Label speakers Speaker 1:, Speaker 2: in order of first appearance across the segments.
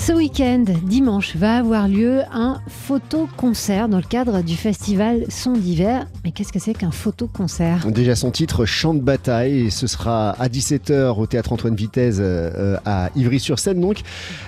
Speaker 1: Ce week-end, dimanche, va avoir lieu un photo-concert dans le cadre du festival Son d'hiver. Mais qu'est-ce que c'est qu'un photo-concert?
Speaker 2: Déjà son titre, Chant de bataille, et ce sera à 17h au théâtre Antoine Vitesse euh, à Ivry-sur-Seine. Donc,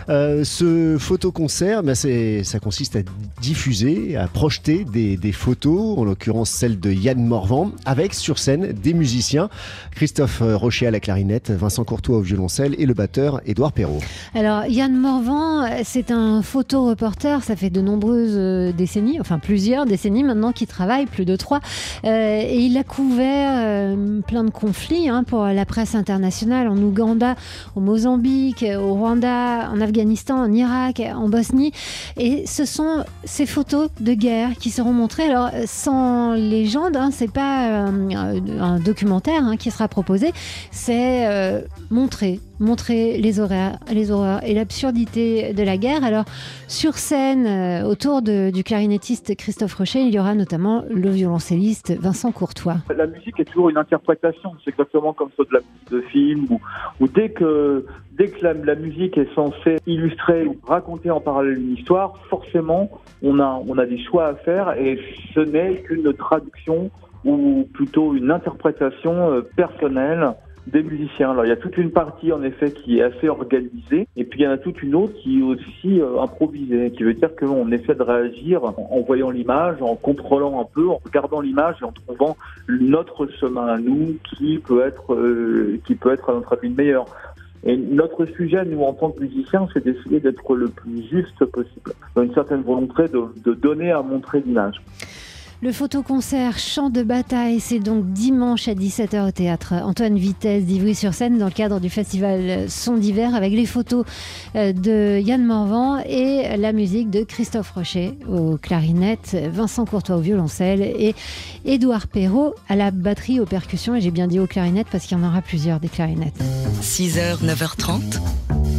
Speaker 2: euh, ce photo-concert, ben, ça consiste à diffuser, à projeter des, des photos, en l'occurrence celle de Yann Morvan, avec sur scène des musiciens, Christophe Rocher à la clarinette, Vincent Courtois au violoncelle et le batteur Édouard Perrault.
Speaker 1: Alors, Yann Morvan, c'est un photoreporter, ça fait de nombreuses euh, décennies, enfin plusieurs décennies maintenant qu'il travaille, plus de trois. Euh, et il a couvert euh, plein de conflits hein, pour la presse internationale en Ouganda, au Mozambique, au Rwanda, en Afghanistan, en Irak, en Bosnie. Et ce sont ces photos de guerre qui seront montrées. Alors, sans légende, hein, c'est pas un documentaire hein, qui sera proposé, c'est montrer montrer les horreurs et l'absurdité de la guerre. Alors, sur scène, euh, autour du clarinettiste Christophe Rocher, il y aura notamment le violoncelliste Vincent Courtois.
Speaker 3: La musique est toujours une interprétation. C'est exactement comme ça de la musique de film ou, dès que dès que la, musique est censée illustrer ou raconter en parallèle une histoire, forcément, on a on a des choix à faire et ce n'est qu'une traduction ou plutôt une interprétation euh, personnelle des musiciens. Alors il y a toute une partie en effet qui est assez organisée et puis il y en a toute une autre qui est aussi euh, improvisée, qui veut dire qu'on essaie de réagir en voyant l'image, en contrôlant un peu, en regardant l'image et en trouvant notre chemin à nous qui peut être euh, qui peut être à notre avis le meilleur. Et notre sujet, nous, en tant que musiciens, c'est d'essayer d'être le plus juste possible. Dans une certaine volonté de, de donner à montrer l'image.
Speaker 1: Le photoconcert Chant de bataille, c'est donc dimanche à 17h au théâtre Antoine Vitesse d'Ivry-sur-Seine dans le cadre du festival Son d'hiver avec les photos euh, de Yann Morvan et la musique de Christophe Rocher au clarinette, Vincent Courtois au violoncelle et Édouard Perrault à la batterie aux percussions. Et j'ai bien dit au clarinette parce qu'il y en aura plusieurs des clarinettes.
Speaker 4: 6h, 9h30,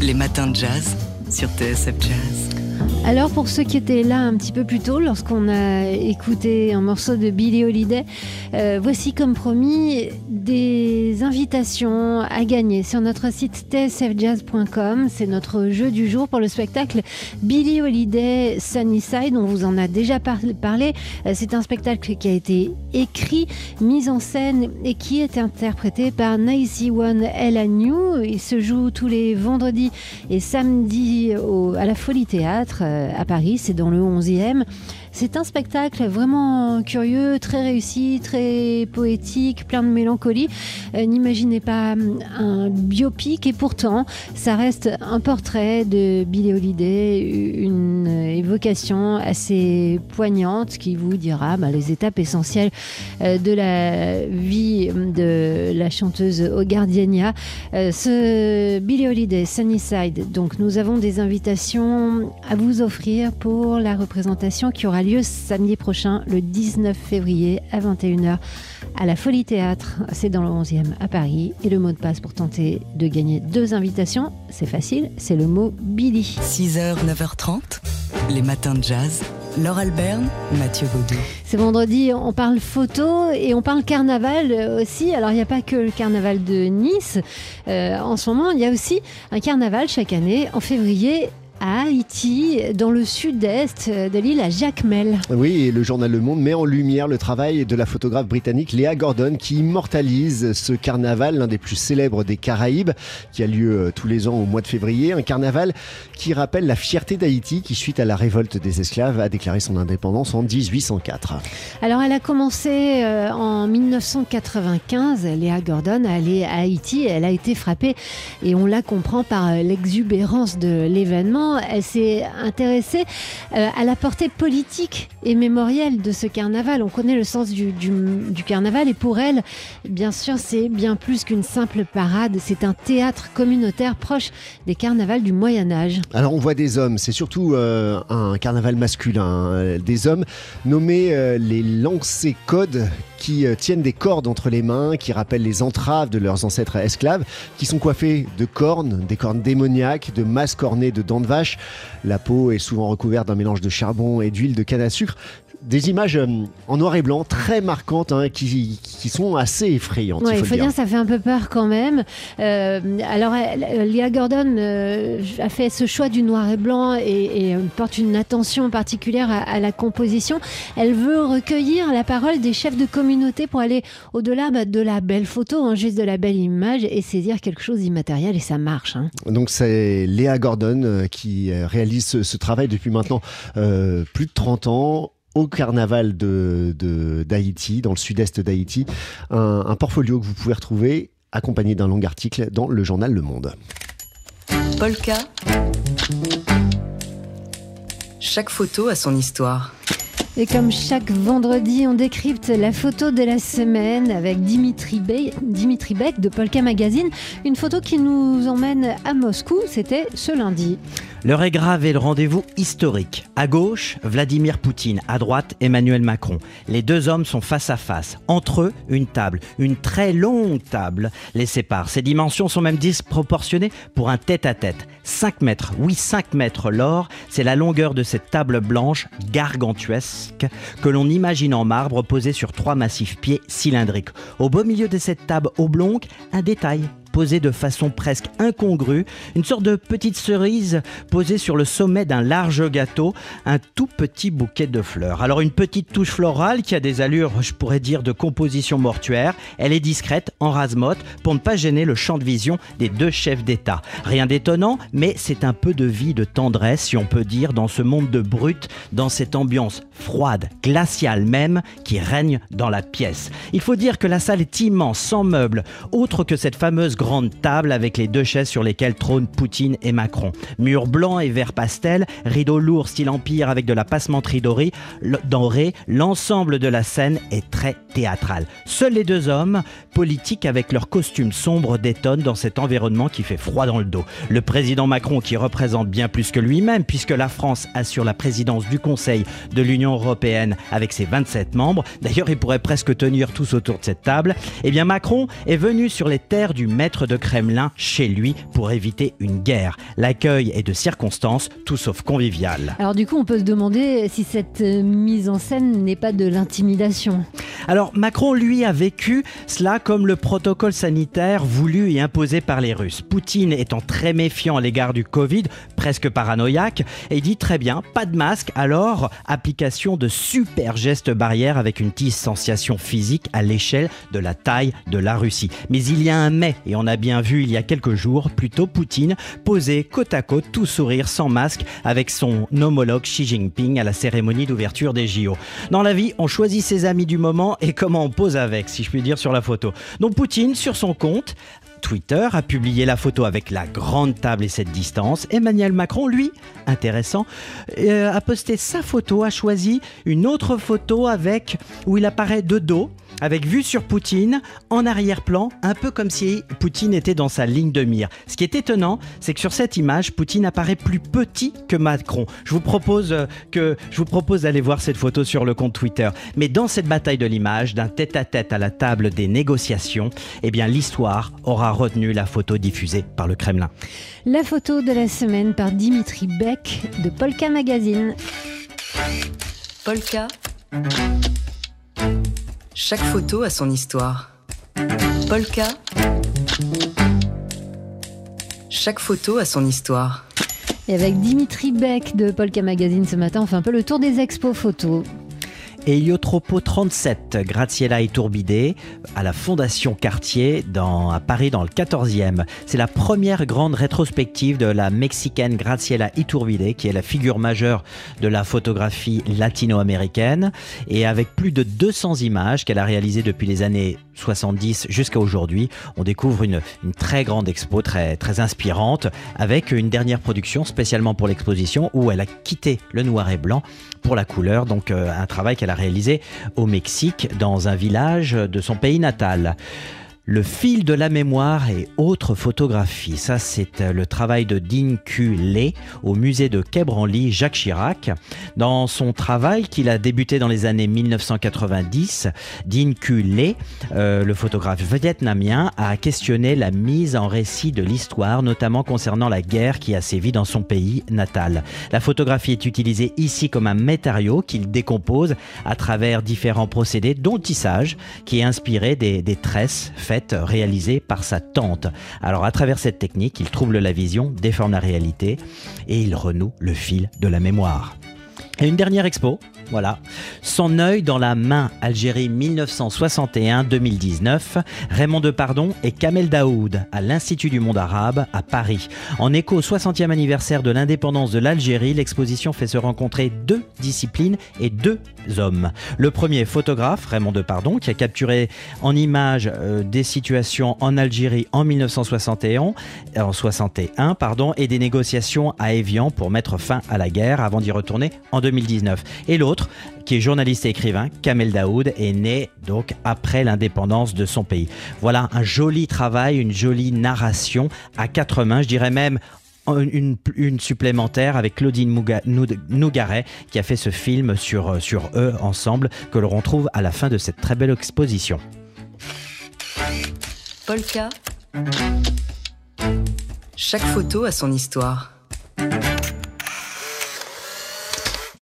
Speaker 4: les matins de jazz sur TSF Jazz.
Speaker 1: Alors pour ceux qui étaient là un petit peu plus tôt, lorsqu'on a écouté un morceau de Billie Holiday, euh, voici comme promis des invitations à gagner sur notre site tsfjazz.com. C'est notre jeu du jour pour le spectacle Billie Holiday Sunnyside. On vous en a déjà parlé. Euh, c'est un spectacle qui a été écrit, mis en scène et qui est interprété par Nicey One New. Il se joue tous les vendredis et samedis à la Folie Théâtre à Paris, c'est dans le 11e. C'est un spectacle vraiment curieux, très réussi, très poétique, plein de mélancolie. Euh, n'imaginez pas hum, un biopic et pourtant, ça reste un portrait de Billie Holiday, une évocation assez poignante qui vous dira bah, les étapes essentielles euh, de la vie hum, de la chanteuse Ogardienia. Euh, ce Billie Holiday, Sunnyside, donc nous avons des invitations à vous offrir pour la représentation qui aura lieu samedi prochain, le 19 février à 21h à la Folie Théâtre. C'est dans le 11e à Paris. Et le mot de passe pour tenter de gagner deux invitations, c'est facile, c'est le mot Billy.
Speaker 4: 6h, 9h30, les matins de jazz. Laure Alberne, Mathieu Baudou.
Speaker 1: C'est vendredi, on parle photo et on parle carnaval aussi. Alors il n'y a pas que le carnaval de Nice. Euh, en ce moment, il y a aussi un carnaval chaque année en février à Haïti, dans le sud-est de l'île à Jacmel.
Speaker 2: Oui, et le journal Le Monde met en lumière le travail de la photographe britannique Léa Gordon qui immortalise ce carnaval, l'un des plus célèbres des Caraïbes, qui a lieu euh, tous les ans au mois de février. Un carnaval qui rappelle la fierté d'Haïti qui, suite à la révolte des esclaves, a déclaré son indépendance en 1804.
Speaker 1: Alors, elle a commencé euh, en 1995. Léa Gordon à aller à Haïti. Elle a été frappée, et on la comprend par euh, l'exubérance de l'événement elle s'est intéressée euh, à la portée politique et mémorielle de ce carnaval. On connaît le sens du, carnaval et pour elle, bien sûr, c'est bien plus qu'une simple parade. C'est un théâtre communautaire proche des carnavals du Moyen Âge.
Speaker 2: Alors on voit des hommes, c'est surtout euh, un carnaval masculin, hein. des hommes nommés euh, les lancers codes qui tiennent des cordes entre les mains, qui rappellent les entraves de leurs ancêtres esclaves, qui sont coiffés de cornes, des cornes démoniaques, de masques ornées de dents de vache. La peau est souvent recouverte d'un mélange de charbon et d'huile de canne à sucre. Des images euh, en noir et blanc très marquantes hein, qui, qui, sont assez effrayantes.
Speaker 1: il faut,
Speaker 2: dire.
Speaker 1: dire ça fait un peu peur quand même. Euh, alors, Leah Gordon euh, a fait ce choix du noir et blanc et, porte une attention particulière à, la composition. Elle veut recueillir la parole des chefs de communauté pour aller au-delà bah, de la belle photo, hein, juste de la belle image et saisir quelque chose d'immatériel et ça marche. Hein.
Speaker 2: Donc c'est Léa Gordon qui réalise ce, ce, travail depuis maintenant plus de 30 ans au carnaval de, d'Haïti, dans le sud-est d'Haïti. Un, portfolio que vous pouvez retrouver accompagné d'un long article dans le journal Le Monde.
Speaker 4: Polka. Chaque photo a son histoire.
Speaker 1: Et comme chaque vendredi, on décrypte la photo de la semaine avec Dimitri, Beck de Polka Magazine. Une photo qui nous emmène à Moscou, c'était ce lundi.
Speaker 5: L'heure est grave et le rendez-vous historique. À gauche, Vladimir Poutine. À droite, Emmanuel Macron. Les deux hommes sont face à face. Entre eux, une table. Une très longue table les sépare. Ces dimensions sont même disproportionnées pour un tête-à-tête. 5 mètres, oui 5 mètres l'or, c'est la longueur de cette table blanche gargantuesque que l'on imagine en marbre posée sur trois massifs pieds cylindriques. Au beau milieu de cette table oblongue, un détail posée de façon presque incongrue, une sorte de petite cerise posée sur le sommet d'un large gâteau, un tout petit bouquet de fleurs. Alors une petite touche florale qui a des allures, je pourrais dire, de composition mortuaire. Elle est discrète, en rasemotte, pour ne pas gêner le champ de vision des deux chefs d'État. Rien d'étonnant, mais c'est un peu de vie, de tendresse, si on peut dire, dans ce monde de brut, dans cette ambiance froide, glaciale même, qui règne dans la pièce. Il faut dire que la salle est immense, sans meubles, autre que cette fameuse grande table avec les deux chaises sur lesquelles trônent Poutine et Macron. Murs blancs et vert pastel, rideaux lourds style empire avec de la passementerie dorée, dorée l'ensemble de la scène est très théâtral. Seuls les deux hommes, politiques avec leurs costumes sombres, détonnent dans cet environnement qui fait froid dans le dos. Le président Macron qui représente bien plus que lui-même puisque la France assure la présidence du Conseil de l'Union européenne avec ses 27 membres. D'ailleurs, il pourrait presque tenir tous autour de cette table. Eh bien, Macron est venu sur les terres du maître de Kremlin chez lui pour éviter une guerre. L'accueil est de circonstance, tout sauf convivial.
Speaker 1: Alors du coup, on peut se demander si cette euh, mise en scène n'est pas de l'intimidation.
Speaker 5: Alors Macron, lui, a vécu cela comme le protocole sanitaire voulu et imposé par les Russes. Poutine étant très méfiant à l'égard du Covid, presque paranoïaque, et dit très bien, pas de masque, alors application de super gestes barrières avec une distanciation physique à l'échelle de la taille de la Russie. Mais il y a un mais, et on a bien vu il y a quelques jours, plutôt Poutine, posé côte à côte, tout sourire, sans masque, avec son homologue Xi Jinping à la cérémonie d'ouverture des JO. Dans la vie, on choisit ses amis du moment et comment on pose avec, si je puis dire, sur la photo. Donc Poutine, sur son compte, Twitter a publié la photo avec la grande table et cette distance. Emmanuel Macron, lui, intéressant, euh, a posté sa photo, a choisi une autre photo avec où il apparaît de dos avec vue sur Poutine, en arrière-plan, un peu comme si Poutine était dans sa ligne de mire. Ce qui est étonnant, c'est que sur cette image, Poutine apparaît plus petit que Macron. Je vous propose euh, que je vous propose d'aller voir cette photo sur le compte Twitter. Mais dans cette bataille de l'image, d'un tête-à-tête à la table des négociations, eh bien l'histoire aura retenu la photo diffusée par le Kremlin.
Speaker 1: La photo de la semaine par Dimitri Beck de Polka Magazine.
Speaker 4: Polka. Chaque photo a son histoire. Polka. Chaque photo a son histoire.
Speaker 1: Et avec Dimitri Beck de Polka Magazine ce matin, on fait un peu le tour des expos photos.
Speaker 5: Héliotropo 37, Graziella Iturbide, à la Fondation Cartier à Paris dans le 14e. C'est la première grande rétrospective de la mexicaine Graciela Iturbide, qui est la figure majeure de la photographie latino-américaine, et avec plus de 200 images qu'elle a réalisées depuis les années 70 jusqu'à aujourd'hui, on découvre une, très grande expo, très inspirante, avec une dernière production spécialement pour l'exposition où elle a quitté le noir et blanc pour la couleur, donc euh, un travail qu'elle a réalisé au Mexique, dans un village de son pays natal. Le fil de la mémoire et autres photographies. Ça, c'est euh, le travail de Dean Q. Lé au musée de Quai Branly, Jacques Chirac. Dans son travail qu'il a débuté dans les années 1990, Dean Q. Euh, le photographe vietnamien, a questionné la mise en récit de l'histoire, notamment concernant la guerre qui a sévi dans son pays natal. La photographie est utilisée ici comme un matériau qu'il décompose à travers différents procédés, dont le tissage, qui est inspiré des, tresses réalisée par sa tante. Alors à travers cette technique, il trouble la vision, déforme la réalité et il renoue le fil de la mémoire. Et une dernière expo, voilà. Son œil dans la main, Algérie 1961-2019, Raymond Depardon et Kamel Daoud à l'Institut du monde arabe à Paris. En écho au 60e anniversaire de l'indépendance de l'Algérie, l'exposition fait se rencontrer deux disciplines et deux hommes. Le premier photographe, Raymond Depardon, qui a capturé en images euh, des situations en Algérie en 1961, en 61, pardon, et des négociations à Évian pour mettre fin à la guerre avant d'y retourner en 2019. Et l'autre qui est journaliste et écrivain, Kamel Daoud, est né donc après l'indépendance de son pays. Voilà un joli travail, une jolie narration à quatre mains, je dirais même une, supplémentaire avec Claudine Nougaret qui a fait ce film sur, sur eux ensemble que l'on retrouve à la fin de cette très belle exposition.
Speaker 4: Polka. Chaque photo a son histoire.